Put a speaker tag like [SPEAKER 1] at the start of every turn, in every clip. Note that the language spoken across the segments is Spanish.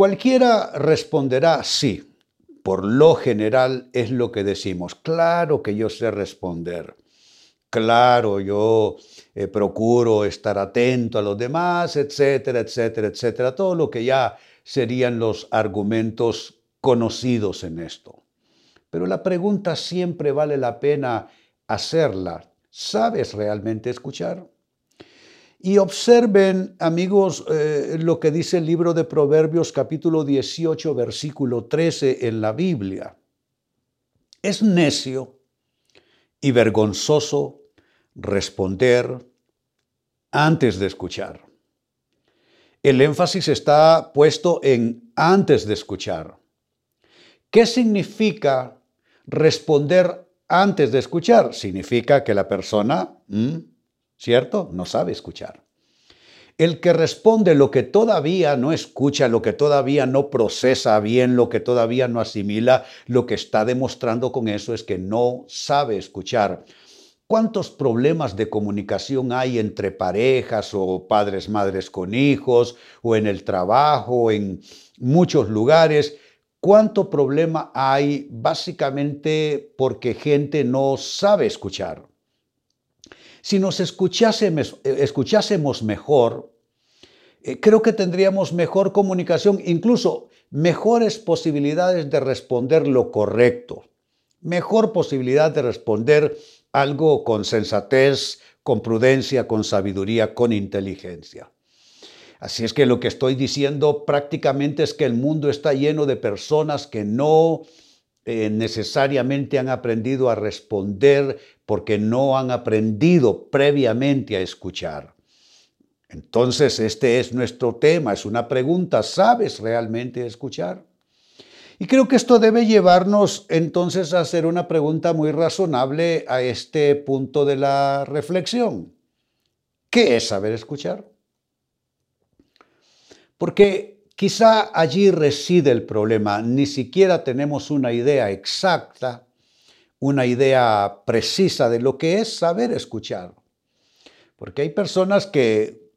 [SPEAKER 1] Cualquiera responderá sí. Por lo general es lo que decimos. Claro que yo sé responder. Claro, yo eh, procuro estar atento a los demás, etcétera, etcétera, etcétera. Todo lo que ya serían los argumentos conocidos en esto. Pero la pregunta siempre vale la pena hacerla. ¿Sabes realmente escuchar? Y observen, amigos, eh, lo que dice el libro de Proverbios capítulo 18, versículo 13 en la Biblia. Es necio y vergonzoso responder antes de escuchar. El énfasis está puesto en antes de escuchar. ¿Qué significa responder antes de escuchar? Significa que la persona ¿cierto? No sabe escuchar. El que responde lo que todavía no escucha, lo que todavía no procesa bien, lo que todavía no asimila, lo que está demostrando con eso es que no sabe escuchar. ¿Cuántos problemas de comunicación hay entre parejas o padres, madres con hijos o en el trabajo, en muchos lugares? ¿Cuánto problema hay básicamente porque gente no sabe escuchar? Si nos escuchásemos, eh, mejor, eh, creo que tendríamos mejor comunicación, incluso mejores posibilidades de responder lo correcto, mejor posibilidad de responder algo con sensatez, con prudencia, con sabiduría, con inteligencia. Así es que lo que estoy diciendo prácticamente es que el mundo está lleno de personas que no eh, necesariamente han aprendido a responder porque no han aprendido previamente a escuchar. Entonces, este es nuestro tema, es una pregunta, ¿sabes realmente escuchar? Y creo que esto debe llevarnos entonces a hacer una pregunta muy razonable a este punto de la reflexión. ¿Qué es saber escuchar? Porque quizá allí reside el problema, ni siquiera tenemos una idea exacta una idea precisa de lo que es saber escuchar. Porque hay personas que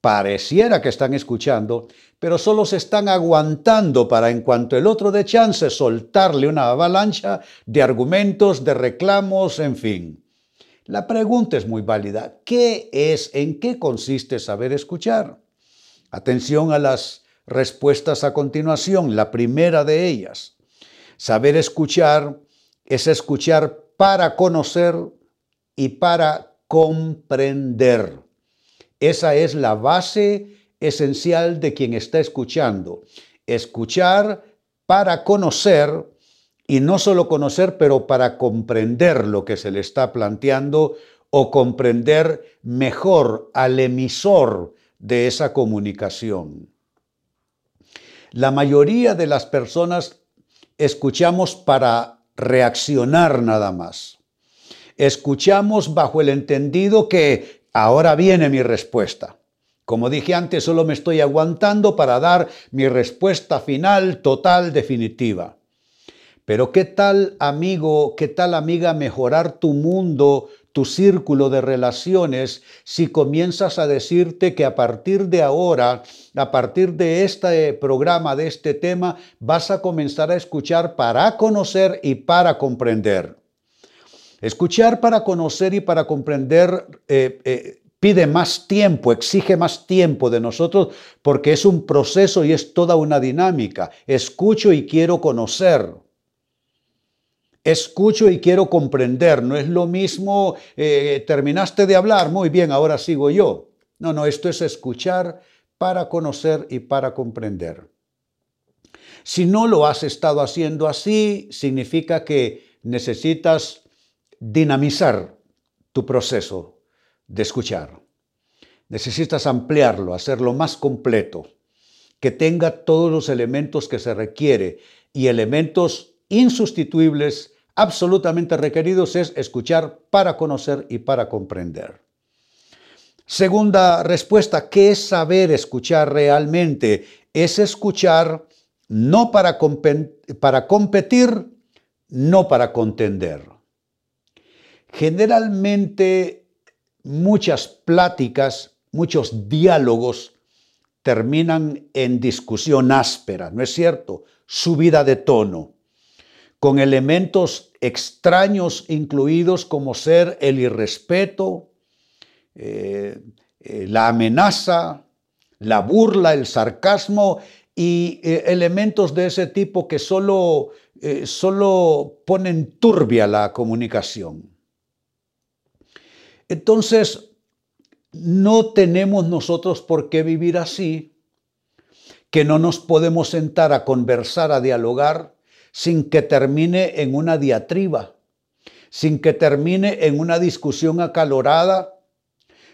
[SPEAKER 1] pareciera que están escuchando, pero solo se están aguantando para en cuanto el otro de chance soltarle una avalancha de argumentos, de reclamos, en fin. La pregunta es muy válida. ¿Qué es, en qué consiste saber escuchar? Atención a las respuestas a continuación. La primera de ellas. Saber escuchar es escuchar para conocer y para comprender. Esa es la base esencial de quien está escuchando. Escuchar para conocer y no solo conocer, pero para comprender lo que se le está planteando o comprender mejor al emisor de esa comunicación. La mayoría de las personas escuchamos para reaccionar nada más. Escuchamos bajo el entendido que ahora viene mi respuesta. Como dije antes, solo me estoy aguantando para dar mi respuesta final, total, definitiva. Pero ¿qué tal amigo, qué tal amiga mejorar tu mundo, tu círculo de relaciones si comienzas a decirte que a partir de ahora, a partir de este programa, de este tema, vas a comenzar a escuchar para conocer y para comprender. Escuchar para conocer y para comprender eh, eh, pide más tiempo, exige más tiempo de nosotros porque es un proceso y es toda una dinámica. Escucho y quiero conocer. Escucho y quiero comprender. No es lo mismo, eh, terminaste de hablar, muy bien, ahora sigo yo. No, no, esto es escuchar para conocer y para comprender. Si no lo has estado haciendo así, significa que necesitas dinamizar tu proceso de escuchar. Necesitas ampliarlo, hacerlo más completo. que tenga todos los elementos que se requiere y elementos insustituibles, absolutamente requeridos, es escuchar para conocer y para comprender. Segunda respuesta, ¿qué es saber escuchar realmente? Es escuchar no para, para competir, no para contender. Generalmente muchas pláticas, muchos diálogos terminan en discusión áspera, ¿no es cierto? Subida de tono, con elementos extraños incluidos como ser el irrespeto, eh, eh, la amenaza, la burla, el sarcasmo y eh, elementos de ese tipo que solo, solo ponen turbia la comunicación. Entonces, no tenemos nosotros por qué vivir así, que no nos podemos sentar a conversar, a dialogar, sin que termine en una diatriba, sin que termine en una discusión acalorada,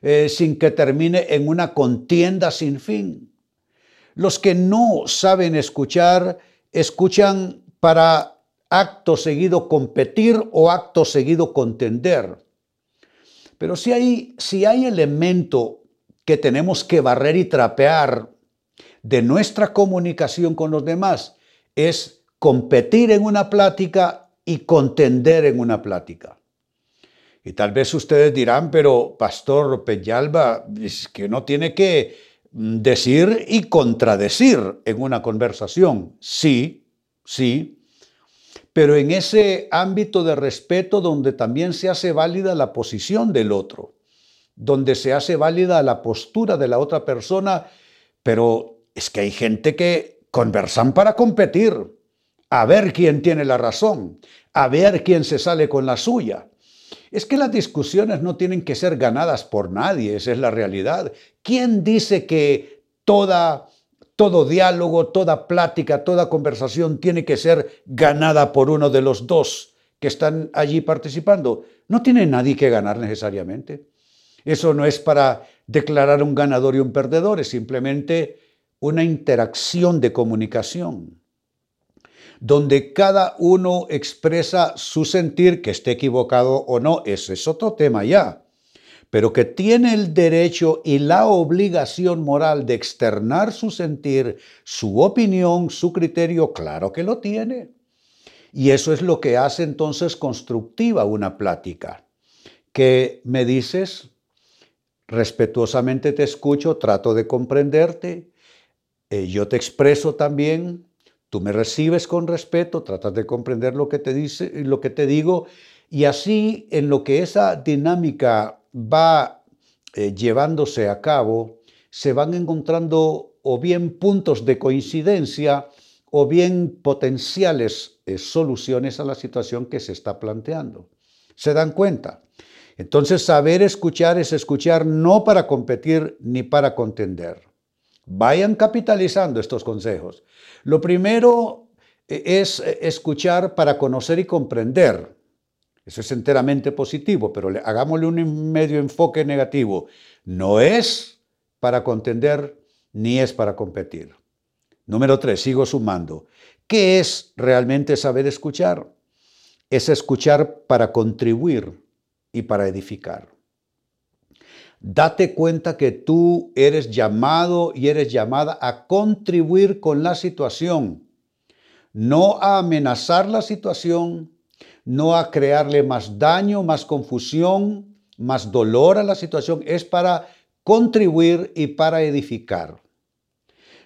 [SPEAKER 1] eh, sin que termine en una contienda sin fin. Los que no saben escuchar, escuchan para acto seguido competir o acto seguido contender. Pero si hay, si hay elemento que tenemos que barrer y trapear de nuestra comunicación con los demás, es competir en una plática y contender en una plática. Y tal vez ustedes dirán, pero Pastor Peñalba, es que no tiene que decir y contradecir en una conversación. Sí, sí, pero en ese ámbito de respeto donde también se hace válida la posición del otro, donde se hace válida la postura de la otra persona, pero es que hay gente que conversan para competir, a ver quién tiene la razón, a ver quién se sale con la suya. Es que las discusiones no tienen que ser ganadas por nadie, esa es la realidad. ¿Quién dice que toda todo diálogo, toda plática, toda conversación tiene que ser ganada por uno de los dos que están allí participando. No tiene nadie que ganar necesariamente. Eso no es para declarar un ganador y un perdedor, es simplemente una interacción de comunicación, donde cada uno expresa su sentir, que esté equivocado o no, ese es otro tema ya pero que tiene el derecho y la obligación moral de externar su sentir, su opinión, su criterio, claro que lo tiene. Y eso es lo que hace entonces constructiva una plática. ¿Qué me dices? Respetuosamente te escucho, trato de comprenderte, eh, yo te expreso también, tú me recibes con respeto, tratas de comprender lo que te dice, lo que te digo, y así en lo que esa dinámica va eh, llevándose a cabo, se van encontrando o bien puntos de coincidencia o bien potenciales eh, soluciones a la situación que se está planteando. ¿Se dan cuenta? Entonces, saber escuchar es escuchar no para competir ni para contender. Vayan capitalizando estos consejos. Lo primero eh, es escuchar para conocer y comprender. Eso es enteramente positivo, pero hagámosle un medio enfoque negativo. No es para contender ni es para competir. Número tres, sigo sumando. ¿Qué es realmente saber escuchar? Es escuchar para contribuir y para edificar. Date cuenta que tú eres llamado y eres llamada a contribuir con la situación, no a amenazar la situación, no a crearle más daño, más confusión, más dolor a la situación, es para contribuir y para edificar.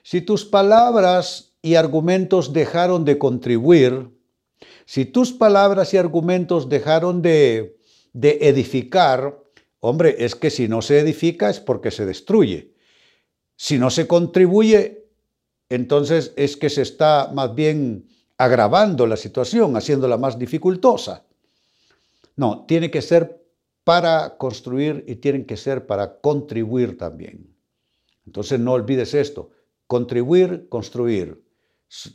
[SPEAKER 1] Si tus palabras y argumentos dejaron de contribuir, si tus palabras y argumentos dejaron de, de edificar, hombre, es que si no se edifica es porque se destruye. Si no se contribuye, entonces es que se está más bien agravando la situación, haciéndola más dificultosa. No, tiene que ser para construir y tienen que ser para contribuir también. Entonces no olvides esto, contribuir, construir.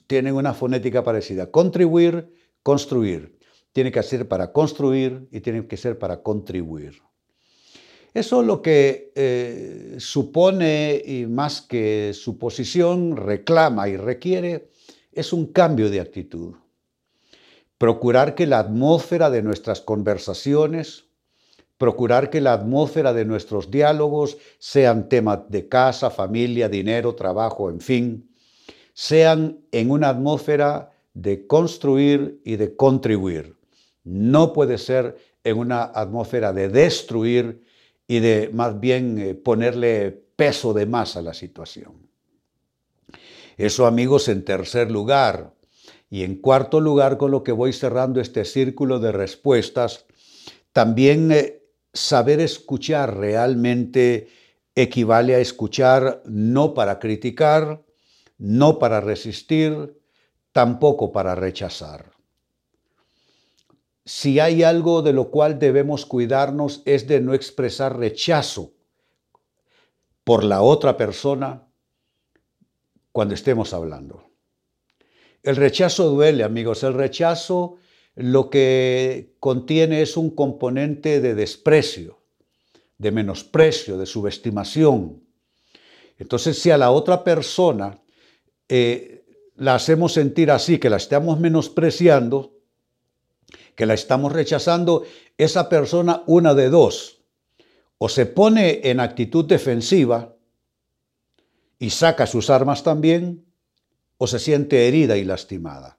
[SPEAKER 1] Tienen una fonética parecida. Contribuir, construir. Tiene que ser para construir y tiene que ser para contribuir. Eso lo que eh, supone, y más que su posición, reclama y requiere, es un cambio de actitud. Procurar que la atmósfera de nuestras conversaciones, procurar que la atmósfera de nuestros diálogos sean temas de casa, familia, dinero, trabajo, en fin, sean en una atmósfera de construir y de contribuir. No puede ser en una atmósfera de destruir y de más bien eh, ponerle peso de más a la situación. Eso amigos en tercer lugar. Y en cuarto lugar, con lo que voy cerrando este círculo de respuestas, también eh, saber escuchar realmente equivale a escuchar no para criticar, no para resistir, tampoco para rechazar. Si hay algo de lo cual debemos cuidarnos es de no expresar rechazo por la otra persona cuando estemos hablando. El rechazo duele, amigos. El rechazo lo que contiene es un componente de desprecio, de menosprecio, de subestimación. Entonces, si a la otra persona eh, la hacemos sentir así, que la estamos menospreciando, que la estamos rechazando, esa persona, una de dos, o se pone en actitud defensiva y saca sus armas también, o se siente herida y lastimada.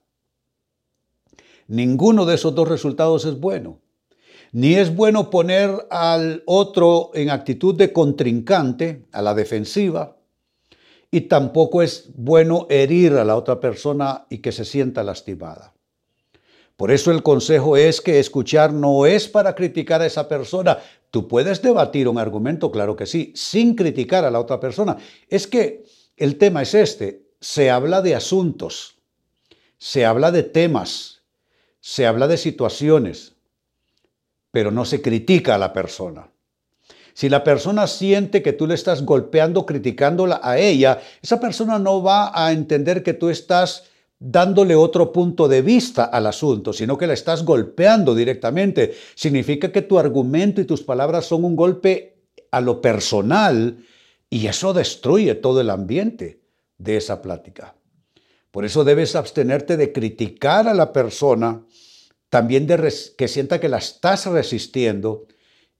[SPEAKER 1] Ninguno de esos dos resultados es bueno. Ni es bueno poner al otro en actitud de contrincante, a la defensiva, y tampoco es bueno herir a la otra persona y que se sienta lastimada. Por eso el consejo es que escuchar no es para criticar a esa persona. Tú puedes debatir un argumento, claro que sí, sin criticar a la otra persona. Es que el tema es este, se habla de asuntos, se habla de temas, se habla de situaciones, pero no se critica a la persona. Si la persona siente que tú le estás golpeando, criticándola a ella, esa persona no va a entender que tú estás dándole otro punto de vista al asunto, sino que la estás golpeando directamente. Significa que tu argumento y tus palabras son un golpe a lo personal y eso destruye todo el ambiente de esa plática. Por eso debes abstenerte de criticar a la persona, también de que sienta que la estás resistiendo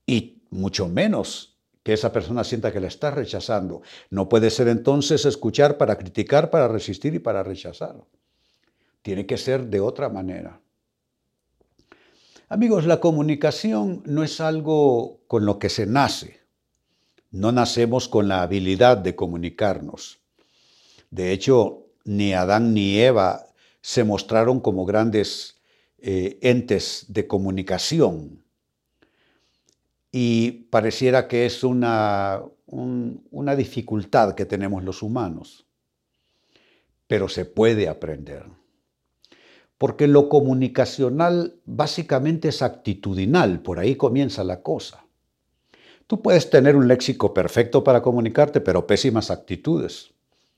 [SPEAKER 1] y mucho menos que esa persona sienta que la está rechazando. No puede ser entonces escuchar para criticar, para resistir y para rechazar. Tiene que ser de otra manera. Amigos, la comunicación no es algo con lo que se nace. No nacemos con la habilidad de comunicarnos. De hecho, ni Adán ni Eva se mostraron como grandes eh, entes de comunicación y pareciera que es una, una dificultad que tenemos los humanos, pero se puede aprender. Porque lo comunicacional básicamente es actitudinal, por ahí comienza la cosa. Tú puedes tener un léxico perfecto para comunicarte, pero pésimas actitudes.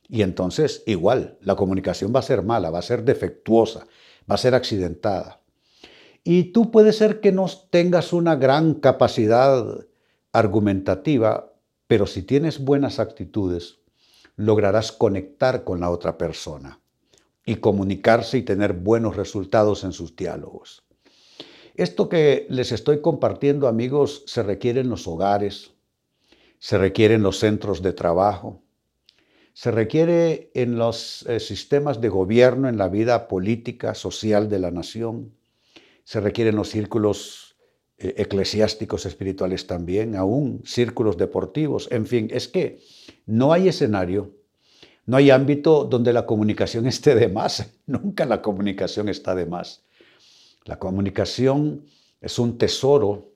[SPEAKER 1] Y entonces, igual, la comunicación va a ser mala, va a ser defectuosa, va a ser accidentada. Y tú puede ser que no tengas una gran capacidad argumentativa, pero si tienes buenas actitudes, lograrás conectar con la otra persona y comunicarse y tener buenos resultados en sus diálogos. Esto que les estoy compartiendo, amigos, se requiere en los hogares, se requiere en los centros de trabajo, se requiere en los eh, sistemas de gobierno, en la vida política, social de la nación, se requieren los círculos eh, eclesiásticos espirituales también, aún círculos deportivos, en fin, es que no hay escenario, no hay ámbito donde la comunicación esté de más, nunca la comunicación está de más. La comunicación es un tesoro,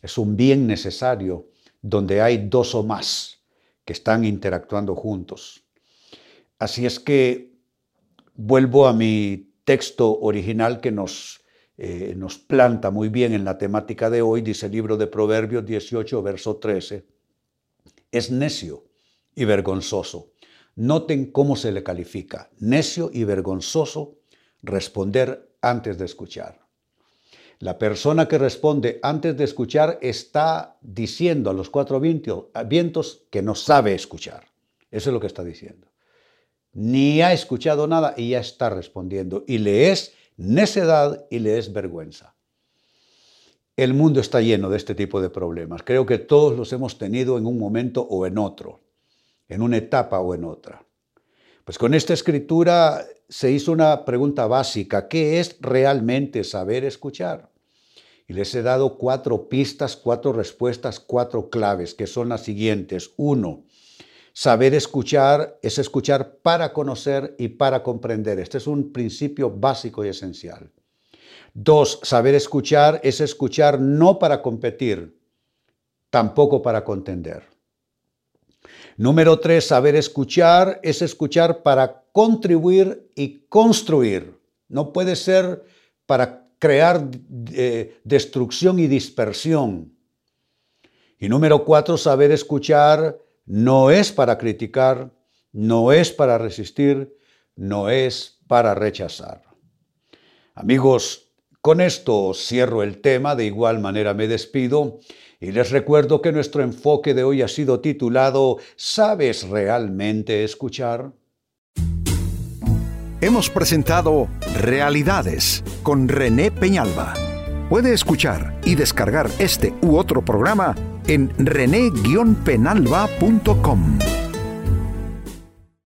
[SPEAKER 1] es un bien necesario donde hay dos o más que están interactuando juntos. Así es que vuelvo a mi texto original que nos eh, nos planta muy bien en la temática de hoy, dice el libro de Proverbios 18, verso 13, es necio y vergonzoso. Noten cómo se le califica, necio y vergonzoso responder antes de escuchar. La persona que responde antes de escuchar está diciendo a los cuatro vientos que no sabe escuchar. Eso es lo que está diciendo. Ni ha escuchado nada y ya está respondiendo. Y le es necedad y le es vergüenza. El mundo está lleno de este tipo de problemas. Creo que todos los hemos tenido en un momento o en otro, en una etapa o en otra. Pues con esta escritura se hizo una pregunta básica, ¿qué es realmente saber escuchar? Y les he dado cuatro pistas, cuatro respuestas, cuatro claves, que son las siguientes. Uno, saber escuchar es escuchar para conocer y para comprender. Este es un principio básico y esencial. Dos, saber escuchar es escuchar no para competir, tampoco para contender. Número tres, saber escuchar es escuchar para contribuir y construir. No puede ser para crear eh, destrucción y dispersión. Y número cuatro, saber escuchar no es para criticar, no es para resistir, no es para rechazar. Amigos, con esto cierro el tema, de igual manera me despido y les recuerdo que nuestro enfoque de hoy ha sido titulado ¿Sabes realmente escuchar?
[SPEAKER 2] Hemos presentado Realidades con René Peñalba. Puede escuchar y descargar este u otro programa en rene-penalba.com.